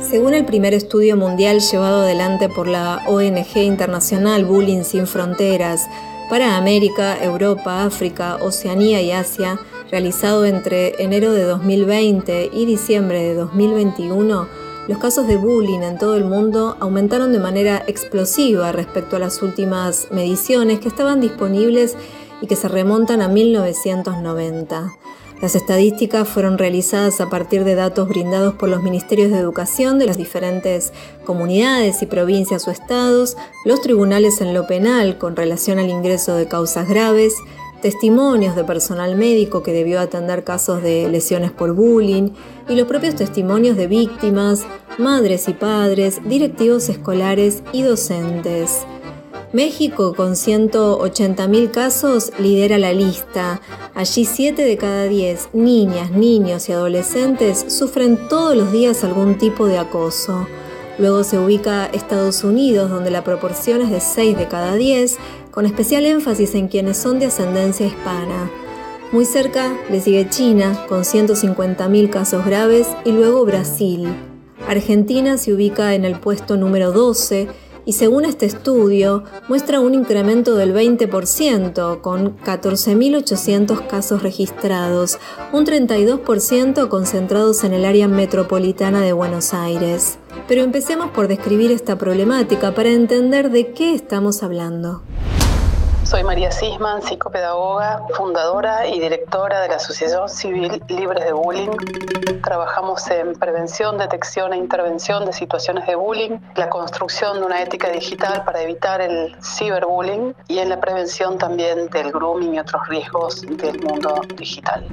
Según el primer estudio mundial llevado adelante por la ONG internacional Bullying Sin Fronteras para América, Europa, África, Oceanía y Asia, realizado entre enero de 2020 y diciembre de 2021, los casos de bullying en todo el mundo aumentaron de manera explosiva respecto a las últimas mediciones que estaban disponibles y que se remontan a 1990. Las estadísticas fueron realizadas a partir de datos brindados por los ministerios de educación de las diferentes comunidades y provincias o estados, los tribunales en lo penal con relación al ingreso de causas graves, testimonios de personal médico que debió atender casos de lesiones por bullying y los propios testimonios de víctimas, madres y padres, directivos escolares y docentes. México, con 180.000 casos, lidera la lista. Allí 7 de cada 10 niñas, niños y adolescentes sufren todos los días algún tipo de acoso. Luego se ubica Estados Unidos, donde la proporción es de 6 de cada 10, con especial énfasis en quienes son de ascendencia hispana. Muy cerca le sigue China, con 150.000 casos graves, y luego Brasil. Argentina se ubica en el puesto número 12 y según este estudio muestra un incremento del 20% con 14.800 casos registrados, un 32% concentrados en el área metropolitana de Buenos Aires. Pero empecemos por describir esta problemática para entender de qué estamos hablando. Soy María Sisman, psicopedagoga, fundadora y directora de la Asociación Civil Libres de Bullying. Trabajamos en prevención, detección e intervención de situaciones de bullying, la construcción de una ética digital para evitar el ciberbullying y en la prevención también del grooming y otros riesgos del mundo digital.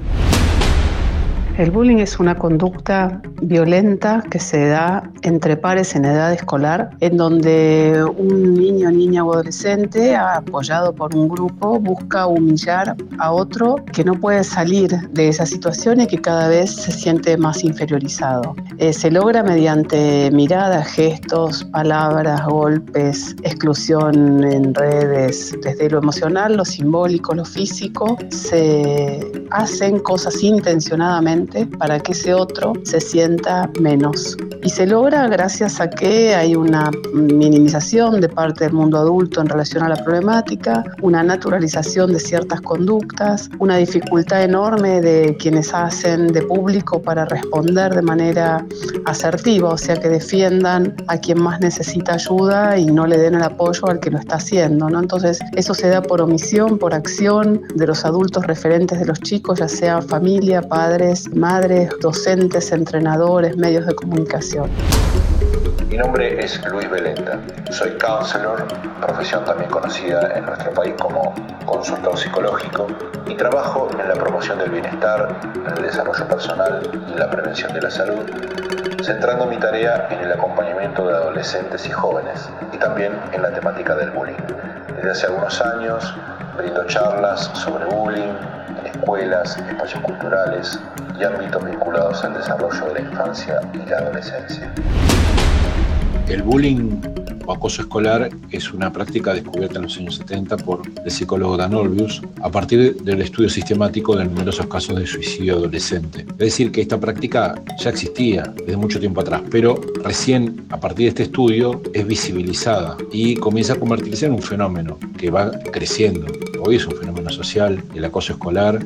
El bullying es una conducta violenta que se da entre pares en edad escolar, en donde un niño, niña o adolescente, apoyado por un grupo, busca humillar a otro que no puede salir de esa situación y que cada vez se siente más inferiorizado. Eh, se logra mediante miradas, gestos, palabras, golpes, exclusión en redes, desde lo emocional, lo simbólico, lo físico. Se hacen cosas intencionadamente para que ese otro se sienta menos. Y se logra gracias a que hay una minimización de parte del mundo adulto en relación a la problemática, una naturalización de ciertas conductas, una dificultad enorme de quienes hacen de público para responder de manera asertiva, o sea, que defiendan a quien más necesita ayuda y no le den el apoyo al que lo está haciendo. ¿no? Entonces, eso se da por omisión, por acción de los adultos referentes de los chicos, ya sea familia, padres, madres, docentes, entrenadores, medios de comunicación. Mi nombre es Luis Belenda. Soy counselor, profesión también conocida en nuestro país como consultor psicológico, y trabajo en la promoción del bienestar, en el desarrollo personal y la prevención de la salud, centrando mi tarea en el acompañamiento de adolescentes y jóvenes, y también en la temática del bullying. Desde hace algunos años brindo charlas sobre bullying en escuelas, espacios culturales, y ámbitos vinculados al desarrollo de la infancia y la adolescencia. El bullying o acoso escolar es una práctica descubierta en los años 70 por el psicólogo Dan Olbius a partir del estudio sistemático de numerosos casos de suicidio adolescente. Es decir, que esta práctica ya existía desde mucho tiempo atrás, pero recién a partir de este estudio es visibilizada y comienza a convertirse en un fenómeno que va creciendo. Hoy es un fenómeno social, el acoso escolar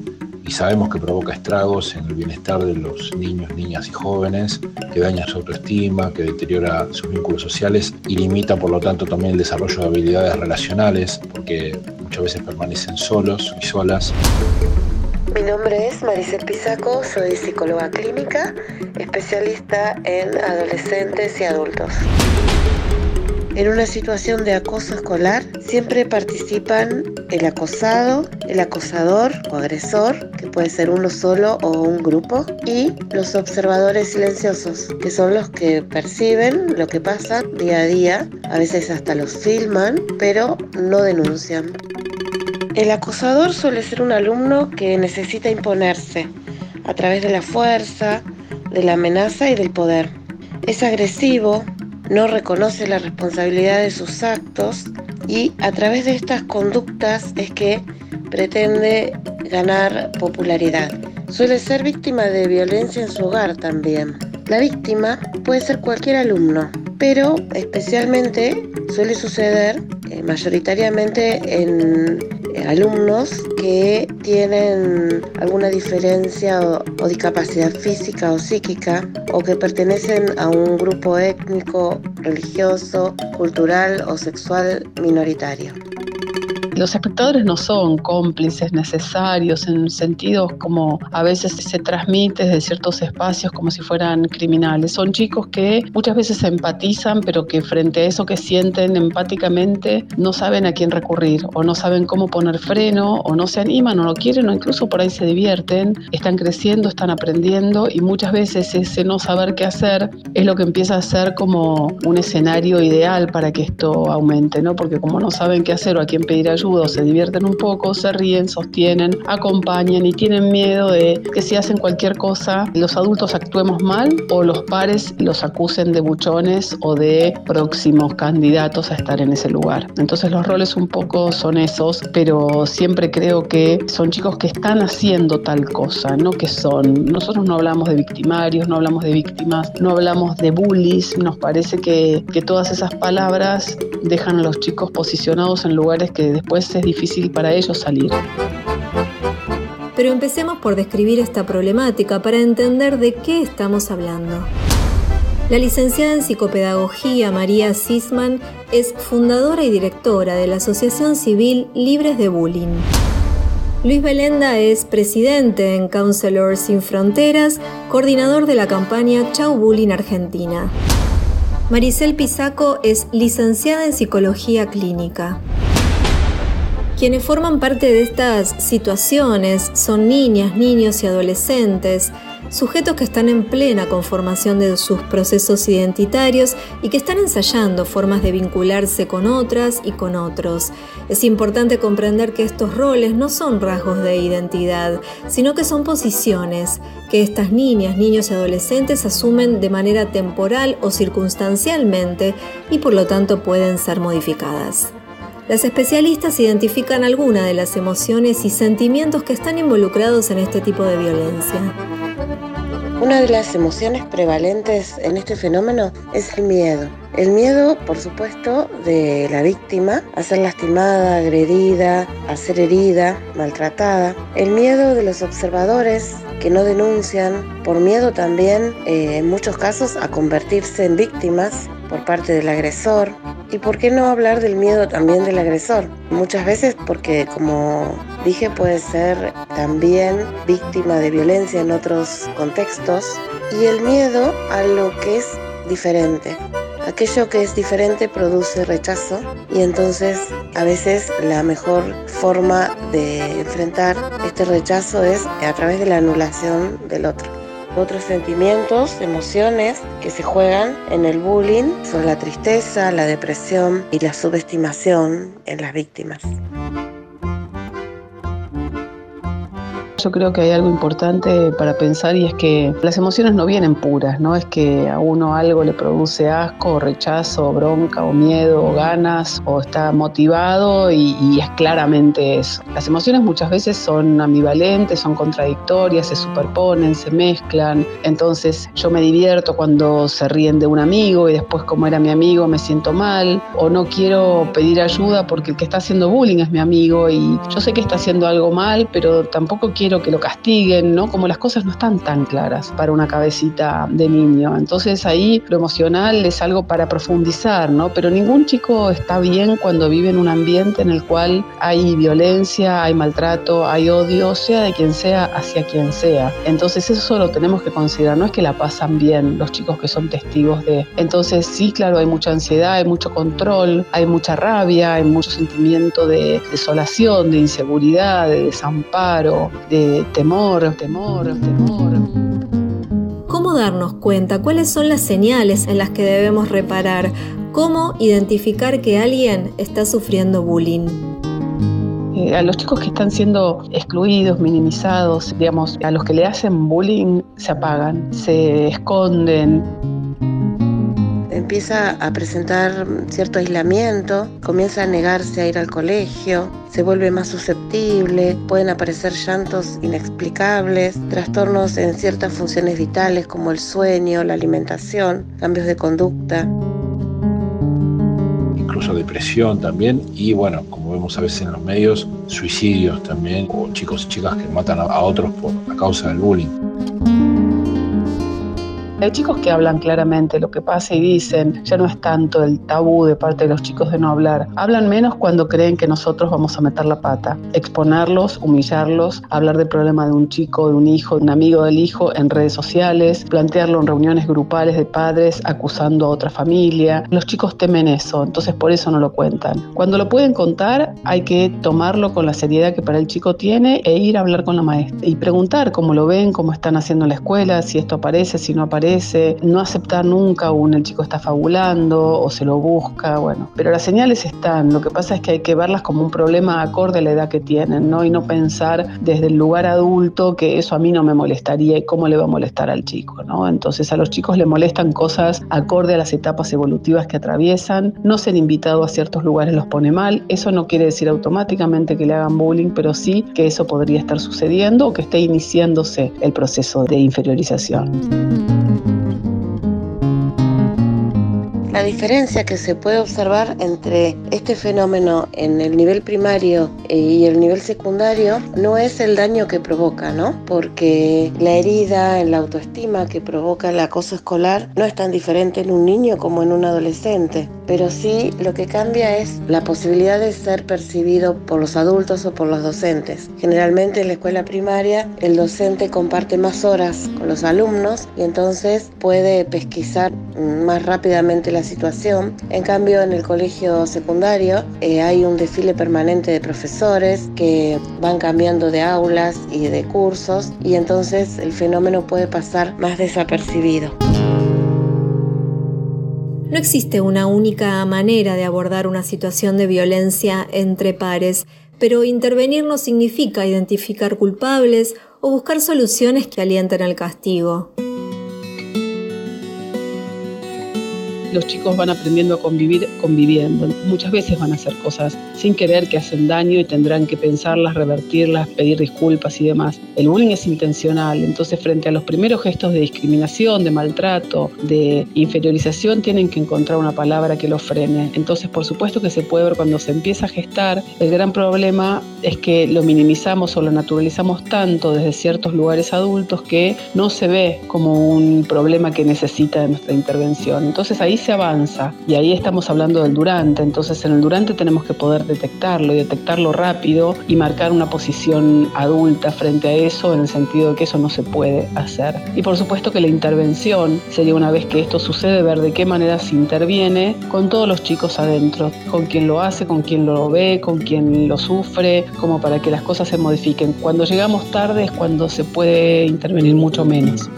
y sabemos que provoca estragos en el bienestar de los niños, niñas y jóvenes, que daña su autoestima, que deteriora sus vínculos sociales y limita por lo tanto también el desarrollo de habilidades relacionales, porque muchas veces permanecen solos y solas. Mi nombre es Maricel Pisaco, soy psicóloga clínica, especialista en adolescentes y adultos. En una situación de acoso escolar siempre participan el acosado, el acosador o agresor, puede ser uno solo o un grupo, y los observadores silenciosos, que son los que perciben lo que pasa día a día, a veces hasta los filman, pero no denuncian. El acosador suele ser un alumno que necesita imponerse a través de la fuerza, de la amenaza y del poder. Es agresivo, no reconoce la responsabilidad de sus actos y a través de estas conductas es que pretende ganar popularidad. Suele ser víctima de violencia en su hogar también. La víctima puede ser cualquier alumno, pero especialmente suele suceder eh, mayoritariamente en eh, alumnos que tienen alguna diferencia o, o, discapacidad física o psíquica o que pertenecen a un grupo étnico, religioso, cultural o sexual minoritario. Los espectadores no son cómplices necesarios en sentidos como a veces se transmite desde ciertos espacios como si fueran criminales. Son chicos que muchas veces empatizan, pero que frente a eso que sienten empáticamente no saben a quién recurrir o no saben cómo poner freno o no se animan o no quieren o incluso por ahí se divierten, están creciendo, están aprendiendo y muchas veces ese no saber qué hacer es lo que empieza a ser como un escenario ideal para que esto aumente, ¿no? Porque como no saben qué hacer o a quién pedir ayuda, se divierten un poco, se ríen, sostienen, acompañan y tienen miedo de que si hacen cualquier cosa los adultos actuemos mal o los pares los acusen de buchones o de próximos candidatos a estar en ese lugar. Entonces los roles un poco son esos, pero siempre creo que son chicos que están haciendo tal cosa, no que son. Nosotros no hablamos de victimarios, no hablamos de víctimas, no hablamos de bullies, nos parece que, que todas esas palabras dejan a los chicos posicionados en lugares que después pues es difícil para ellos salir. Pero empecemos por describir esta problemática para entender de qué estamos hablando. La licenciada en psicopedagogía María Sisman es fundadora y directora de la Asociación Civil Libres de Bullying. Luis Belenda es presidente en Counselors Sin Fronteras, coordinador de la campaña Chau Bullying Argentina. Maricel Pisaco es licenciada en psicología clínica. Quienes forman parte de estas situaciones son niñas, niños y adolescentes, sujetos que están en plena conformación de sus procesos identitarios y que están ensayando formas de vincularse con otras y con otros. Es importante comprender que estos roles no son rasgos de identidad, sino que son posiciones que estas niñas, niños y adolescentes asumen de manera temporal o circunstancialmente y por lo tanto pueden ser modificadas. Las especialistas identifican algunas de las emociones y sentimientos que están involucrados en este tipo de violencia. Una de las emociones prevalentes en este fenómeno es el miedo. El miedo, por supuesto, de la víctima a ser lastimada, agredida, a ser herida, maltratada. El miedo de los observadores que no denuncian, por miedo también, eh, en muchos casos, a convertirse en víctimas por parte del agresor. ¿Y por qué no hablar del miedo también del agresor? Muchas veces porque, como dije, puede ser también víctima de violencia en otros contextos. Y el miedo a lo que es diferente. Aquello que es diferente produce rechazo y entonces a veces la mejor forma de enfrentar este rechazo es a través de la anulación del otro. Otros sentimientos, emociones que se juegan en el bullying son la tristeza, la depresión y la subestimación en las víctimas. Yo creo que hay algo importante para pensar y es que las emociones no vienen puras, no es que a uno algo le produce asco, rechazo, bronca, o miedo, o ganas, o está motivado y, y, es claramente eso. Las emociones muchas veces son ambivalentes, son contradictorias, se superponen, se mezclan. Entonces yo me divierto cuando se ríen de un amigo y después como era mi amigo me siento mal, o no quiero pedir ayuda porque el que está haciendo bullying es mi amigo y yo sé que está haciendo algo mal, pero tampoco quiero que lo castiguen, ¿no? Como las cosas no están tan claras para una cabecita de niño. Entonces ahí lo emocional es algo para profundizar, ¿no? Pero ningún chico está bien cuando vive en un ambiente en el cual hay violencia, hay maltrato, hay odio, sea de quien sea, hacia quien sea. Entonces eso lo tenemos que considerar, no es que la pasan bien los chicos que son testigos de... Entonces sí, claro, hay mucha ansiedad, hay mucho control, hay mucha rabia, hay mucho sentimiento de desolación, de inseguridad, de desamparo, de temor, temor, temor. ¿Cómo darnos cuenta? ¿Cuáles son las señales en las que debemos reparar? ¿Cómo identificar que alguien está sufriendo bullying? Eh, a los chicos que están siendo excluidos, minimizados, digamos, a los que le hacen bullying se apagan, se esconden, empieza a presentar cierto aislamiento, comienza a negarse a ir al colegio, se vuelve más susceptible, pueden aparecer llantos inexplicables, trastornos en ciertas funciones vitales como el sueño, la alimentación, cambios de conducta incluso depresión también y bueno, como vemos a veces en los medios, suicidios también o chicos y chicas que matan a otros por la causa del bullying. Hay chicos que hablan claramente lo que pasa y dicen, ya no es tanto el tabú de parte de los chicos de no hablar. Hablan menos cuando creen que nosotros vamos a meter la pata. Exponerlos, humillarlos, hablar del problema de un chico, de un hijo, de un amigo del hijo en redes sociales, plantearlo en reuniones grupales de padres acusando a otra familia. Los chicos temen eso, entonces por eso no lo cuentan. Cuando lo pueden contar, hay que tomarlo con la seriedad que para el chico tiene e ir a hablar con la maestra y preguntar cómo lo ven, cómo están haciendo en la escuela, si esto aparece, si no aparece no aceptar nunca un el chico está fabulando o se lo busca, bueno, pero las señales están, lo que pasa es que hay que verlas como un problema acorde a la edad que tienen, ¿no? Y no pensar desde el lugar adulto que eso a mí no me molestaría y cómo le va a molestar al chico, ¿no? Entonces a los chicos le molestan cosas acorde a las etapas evolutivas que atraviesan, no ser invitado a ciertos lugares los pone mal, eso no quiere decir automáticamente que le hagan bullying, pero sí que eso podría estar sucediendo o que esté iniciándose el proceso de inferiorización. La diferencia que se puede observar entre este fenómeno en el nivel primario eh, y el nivel secundario no es el daño que provoca, ¿no? Porque la herida en la autoestima que provoca el acoso escolar no es tan diferente en un niño como en un adolescente, pero sí lo que cambia es la posibilidad de ser percibido por los adultos o por los docentes. Generalmente en la escuela primaria el docente comparte más horas con los alumnos y entonces puede pesquisar más rápidamente la situación. En cambio, en el colegio secundario eh, hay un desfile permanente de profesores que van cambiando de aulas y de cursos y entonces el fenómeno puede pasar más desapercibido. No existe una única manera de abordar una situación de violencia entre pares, pero intervenir no significa identificar culpables o buscar soluciones que alienten el castigo. Los chicos van aprendiendo a convivir conviviendo. Muchas veces van a hacer cosas sin querer que hacen daño y tendrán que pensarlas, revertirlas, pedir disculpas y demás. El bullying es intencional, entonces frente a los primeros gestos de discriminación, de maltrato, de inferiorización, tienen que encontrar una palabra que lo frene. Entonces, por supuesto que se puede ver cuando se empieza a gestar. El gran problema es que lo minimizamos o lo naturalizamos tanto desde ciertos lugares adultos que no se ve como un problema que necesita de nuestra intervención. Entonces ahí se avanza y ahí estamos hablando del durante, entonces en el durante tenemos que poder detectarlo y detectarlo rápido y marcar una posición adulta frente a eso en el sentido de que eso no se puede hacer. Y por supuesto que la intervención sería una vez que esto sucede ver de qué manera se interviene con todos los chicos adentro, con quien lo hace, con quien lo ve, con quien lo sufre, como para que las cosas se modifiquen. Cuando llegamos tarde es cuando se puede intervenir mucho menos.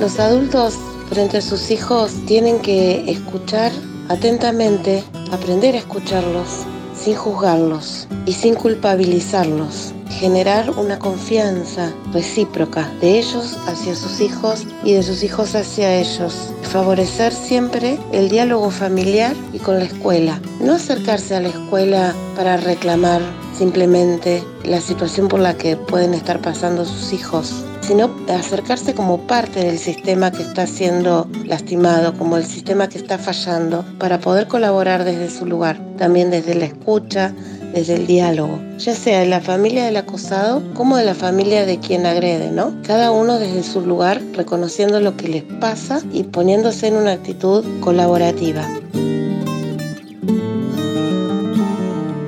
Los adultos frente a sus hijos tienen que escuchar atentamente, aprender a escucharlos sin juzgarlos y sin culpabilizarlos. Generar una confianza recíproca de ellos hacia sus hijos y de sus hijos hacia ellos. Favorecer siempre el diálogo familiar y con la escuela. No acercarse a la escuela para reclamar simplemente la situación por la que pueden estar pasando sus hijos, sino acercarse como parte del sistema que está siendo lastimado, como el sistema que está fallando, para poder colaborar desde su lugar, también desde la escucha, desde el diálogo, ya sea de la familia del acosado como de la familia de quien agrede, ¿no? Cada uno desde su lugar reconociendo lo que les pasa y poniéndose en una actitud colaborativa.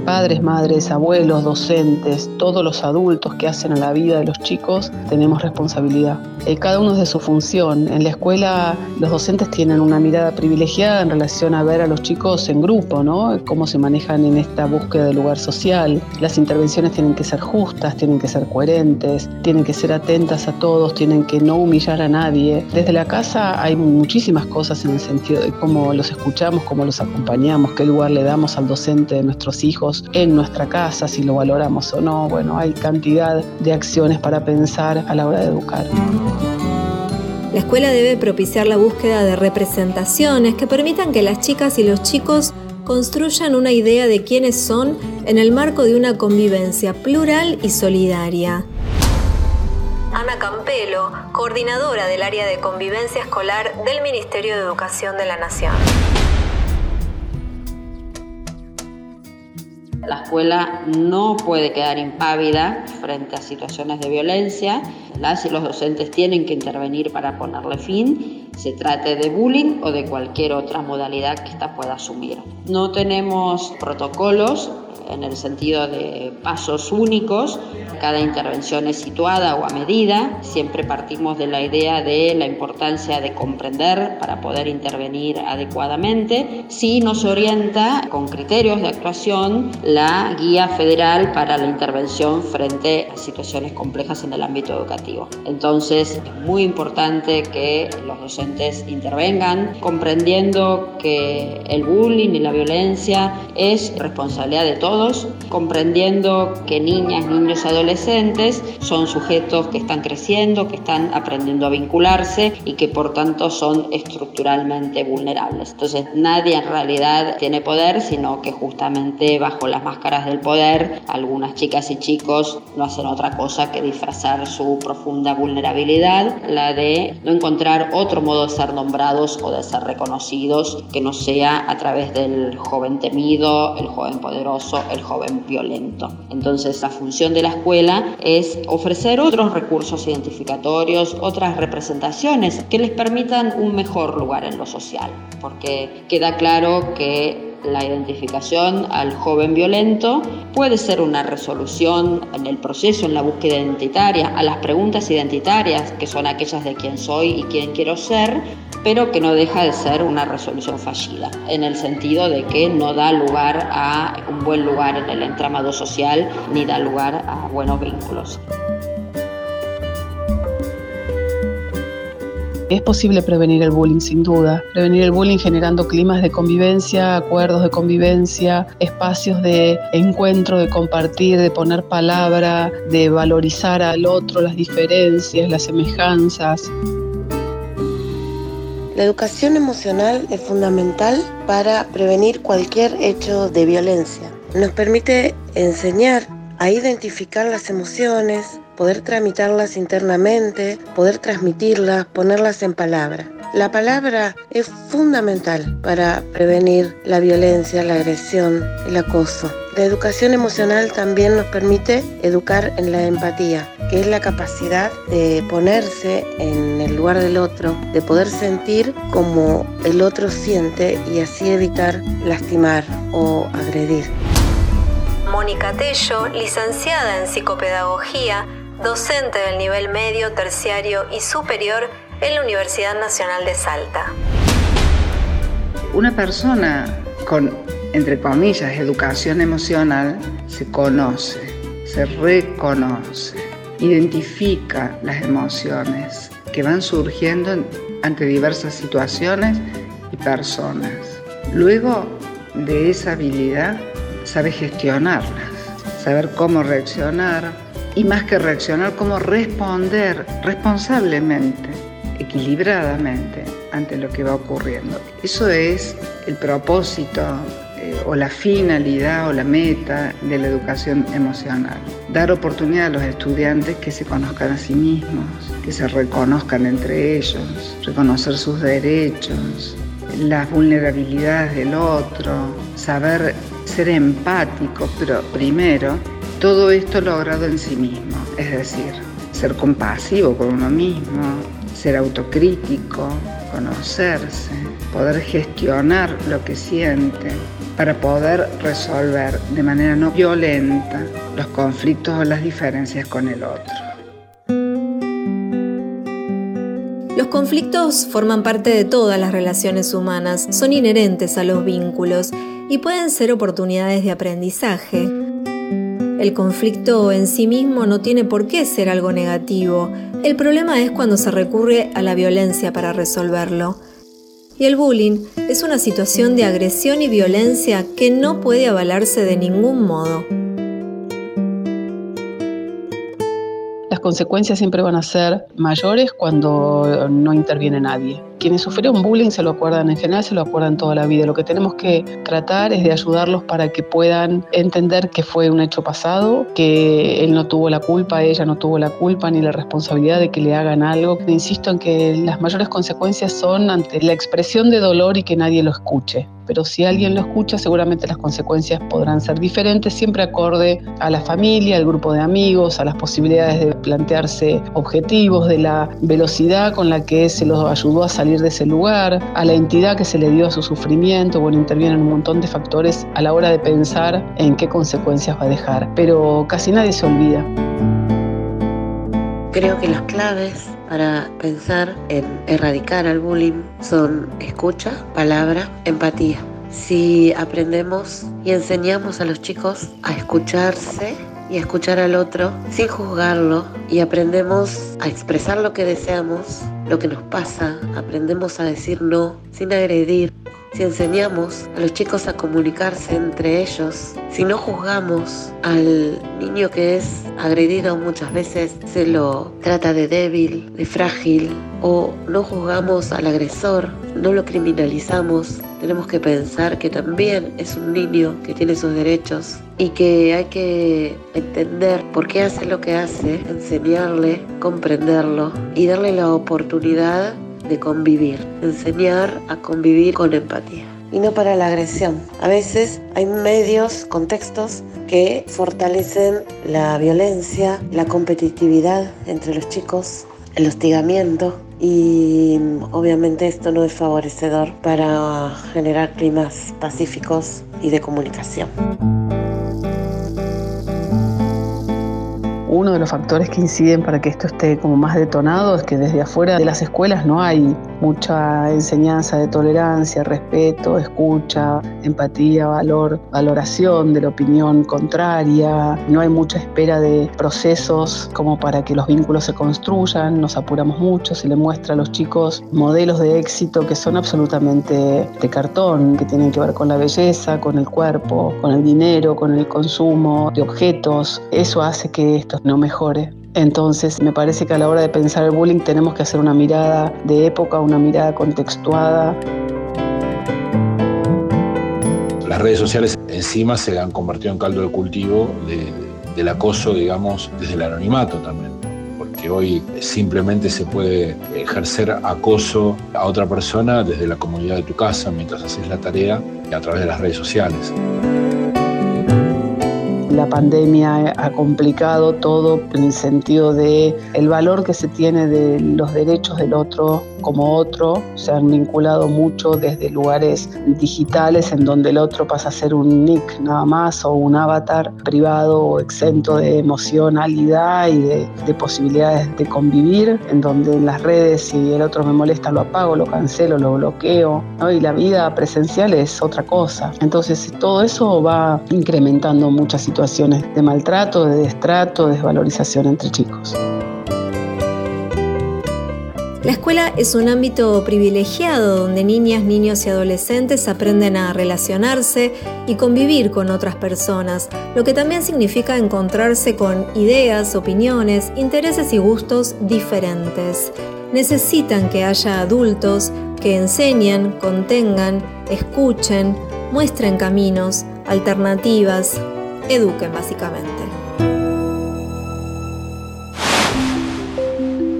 Padres, madres, abuelos, docentes, todos los adultos que hacen a la vida de los chicos, tenemos responsabilidad. Eh, cada uno de su función. En la escuela los docentes tienen una mirada privilegiada en relación a ver a los chicos en grupo, ¿no? Cómo se manejan en esta búsqueda de lugar social. Las intervenciones tienen que ser justas, tienen que ser coherentes, tienen que ser atentas a todos, tienen que no humillar a nadie. Desde la casa hay muchísimas cosas en el sentido de cómo los escuchamos, cómo los acompañamos, qué lugar le damos al docente de nuestros hijos en nuestra casa, si lo valoramos o no. Bueno, hay cantidad de acciones para pensar a la hora de educar. La escuela debe propiciar la búsqueda de representaciones que permitan que las chicas y los chicos construyan una idea de quiénes son en el marco de una convivencia plural y solidaria. Ana Campelo, coordinadora del área de convivencia escolar del Ministerio de Educación de la Nación. La escuela no puede quedar impávida frente a situaciones de violencia. Las y los docentes tienen que intervenir para ponerle fin, se trate de bullying o de cualquier otra modalidad que ésta pueda asumir. No tenemos protocolos en el sentido de pasos únicos. Cada intervención es situada o a medida. Siempre partimos de la idea de la importancia de comprender para poder intervenir adecuadamente. Sí nos orienta con criterios de actuación la guía federal para la intervención frente a situaciones complejas en el ámbito educativo. Entonces es muy importante que los docentes intervengan comprendiendo que el bullying y la violencia es responsabilidad de todos comprendiendo que niñas, niños, adolescentes son sujetos que están creciendo, que están aprendiendo a vincularse y que por tanto son estructuralmente vulnerables. Entonces nadie en realidad tiene poder, sino que justamente bajo las máscaras del poder algunas chicas y chicos no hacen otra cosa que disfrazar su profunda vulnerabilidad, la de no encontrar otro modo de ser nombrados o de ser reconocidos que no sea a través del joven temido, el joven poderoso, el joven violento. Entonces la función de la escuela es ofrecer otros recursos identificatorios, otras representaciones que les permitan un mejor lugar en lo social, porque queda claro que la identificación al joven violento puede ser una resolución en el proceso, en la búsqueda identitaria, a las preguntas identitarias, que son aquellas de quién soy y quién quiero ser, pero que no deja de ser una resolución fallida, en el sentido de que no da lugar a un buen lugar en el entramado social ni da lugar a buenos vínculos. Es posible prevenir el bullying sin duda, prevenir el bullying generando climas de convivencia, acuerdos de convivencia, espacios de encuentro, de compartir, de poner palabra, de valorizar al otro, las diferencias, las semejanzas. La educación emocional es fundamental para prevenir cualquier hecho de violencia. Nos permite enseñar a identificar las emociones, poder tramitarlas internamente, poder transmitirlas, ponerlas en palabra. La palabra es fundamental para prevenir la violencia, la agresión, el acoso. La educación emocional también nos permite educar en la empatía, que es la capacidad de ponerse en el lugar del otro, de poder sentir como el otro siente y así evitar lastimar o agredir. Mónica Tello, licenciada en psicopedagogía, docente del nivel medio, terciario y superior en la Universidad Nacional de Salta. Una persona con, entre comillas, educación emocional se conoce, se reconoce, identifica las emociones que van surgiendo ante diversas situaciones y personas. Luego de esa habilidad, sabe gestionarlas, saber cómo reaccionar, y más que reaccionar, cómo responder responsablemente, equilibradamente ante lo que va ocurriendo. Eso es el propósito eh, o la finalidad o la meta de la educación emocional. Dar oportunidad a los estudiantes que se conozcan a sí mismos, que se reconozcan entre ellos, reconocer sus derechos, las vulnerabilidades del otro, saber ser empático, pero primero todo esto logrado en sí mismo, es decir, ser compasivo con uno mismo, ser autocrítico, conocerse, poder gestionar lo que siente para poder resolver de manera no violenta los conflictos o las diferencias con el otro. Los conflictos forman parte de todas las relaciones humanas, son inherentes a los vínculos y pueden ser oportunidades de aprendizaje. El conflicto en sí mismo no tiene por qué ser algo negativo. El problema es cuando se recurre a la violencia para resolverlo. Y el bullying es una situación de agresión y violencia que no puede avalarse de ningún modo. consecuencias siempre van a ser mayores cuando no interviene nadie. Quienes sufrieron bullying se lo acuerdan en general, se lo acuerdan toda la vida. Lo que tenemos que tratar es de ayudarlos para que puedan entender que fue un hecho pasado, que él no tuvo la culpa, ella no tuvo la culpa ni la responsabilidad de que le hagan algo. Insisto en que las mayores consecuencias son ante la expresión de dolor y que nadie lo escuche pero si alguien lo escucha seguramente las consecuencias podrán ser diferentes, siempre acorde a la familia, al grupo de amigos, a las posibilidades de plantearse objetivos, de la velocidad con la que se los ayudó a salir de ese lugar, a la entidad que se le dio a su sufrimiento, bueno, intervienen un montón de factores a la hora de pensar en qué consecuencias va a dejar, pero casi nadie se olvida. Creo que las claves para pensar en erradicar al bullying son escucha, palabra, empatía. Si aprendemos y enseñamos a los chicos a escucharse y escuchar al otro sin juzgarlo. Y aprendemos a expresar lo que deseamos, lo que nos pasa, aprendemos a decir no sin agredir, si enseñamos a los chicos a comunicarse entre ellos, si no juzgamos al niño que es agredido muchas veces, se lo trata de débil, de frágil, o no juzgamos al agresor, no lo criminalizamos, tenemos que pensar que también es un niño que tiene sus derechos y que hay que entender por qué hace lo que hace, enseñarle, comprenderlo y darle la oportunidad de convivir, enseñar a convivir con empatía y no para la agresión. A veces hay medios, contextos que fortalecen la violencia, la competitividad entre los chicos, el hostigamiento y obviamente esto no es favorecedor para generar climas pacíficos y de comunicación. Uno de los factores que inciden para que esto esté como más detonado es que desde afuera de las escuelas no hay mucha enseñanza de tolerancia, respeto, escucha, empatía, valor, valoración de la opinión contraria. No hay mucha espera de procesos como para que los vínculos se construyan. Nos apuramos mucho, se le muestra a los chicos modelos de éxito que son absolutamente de cartón, que tienen que ver con la belleza, con el cuerpo, con el dinero, con el consumo de objetos. Eso hace que esto no mejore. Entonces, me parece que a la hora de pensar el bullying tenemos que hacer una mirada de época, una mirada contextuada. Las redes sociales encima se han convertido en caldo de cultivo del acoso, digamos, desde el anonimato también. Porque hoy simplemente se puede ejercer acoso a otra persona desde la comunidad de tu casa mientras haces la tarea y a través de las redes sociales. La pandemia ha complicado todo en el sentido de el valor que se tiene de los derechos del otro como otro, se han vinculado mucho desde lugares digitales en donde el otro pasa a ser un nick nada más o un avatar privado o exento de emocionalidad y de, posibilidades de convivir, en donde en las redes si el otro me molesta lo apago, lo cancelo, lo bloqueo, y la vida presencial es otra cosa. Entonces todo eso va incrementando muchas situaciones de maltrato, de destrato, de desvalorización entre chicos. La escuela es un ámbito privilegiado donde niñas, niños y adolescentes aprenden a relacionarse y convivir con otras personas, lo que también significa encontrarse con ideas, opiniones, intereses y gustos diferentes. Necesitan que haya adultos que enseñen, contengan, escuchen, muestren caminos, alternativas, eduquen básicamente.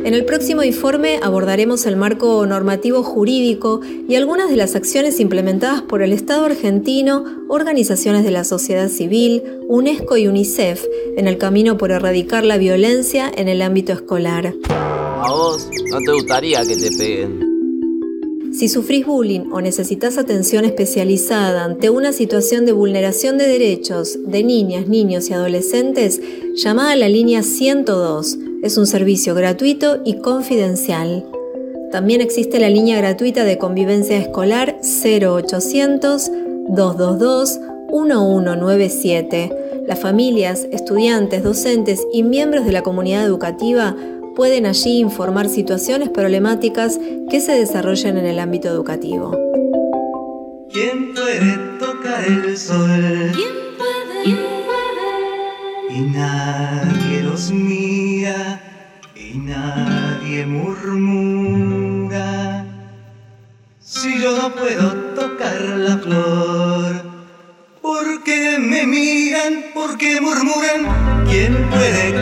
En el próximo informe abordaremos el marco normativo jurídico y algunas de las acciones implementadas por el Estado argentino, organizaciones de la sociedad civil, UNESCO y UNICEF en el camino por erradicar la violencia en el ámbito escolar. ¿A vos no te gustaría que te peguen? Si sufrís bullying o necesitas atención especializada ante una situación de vulneración de derechos de niñas, niños y adolescentes, llama a la línea 102 es un servicio gratuito y confidencial. También existe la línea gratuita de convivencia escolar 0800 222 1197. Las familias, estudiantes, docentes y miembros de la comunidad educativa pueden allí informar situaciones problemáticas que se desarrollan en el ámbito educativo. ¿Quién puede tocar el sol? ¿Quién puede? Y nadie los mira y nadie murmura. Si yo no puedo tocar la flor, ¿por qué me miran? ¿Por qué murmuran? ¿Quién puede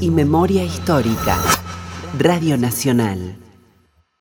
Y memoria histórica. Radio Nacional.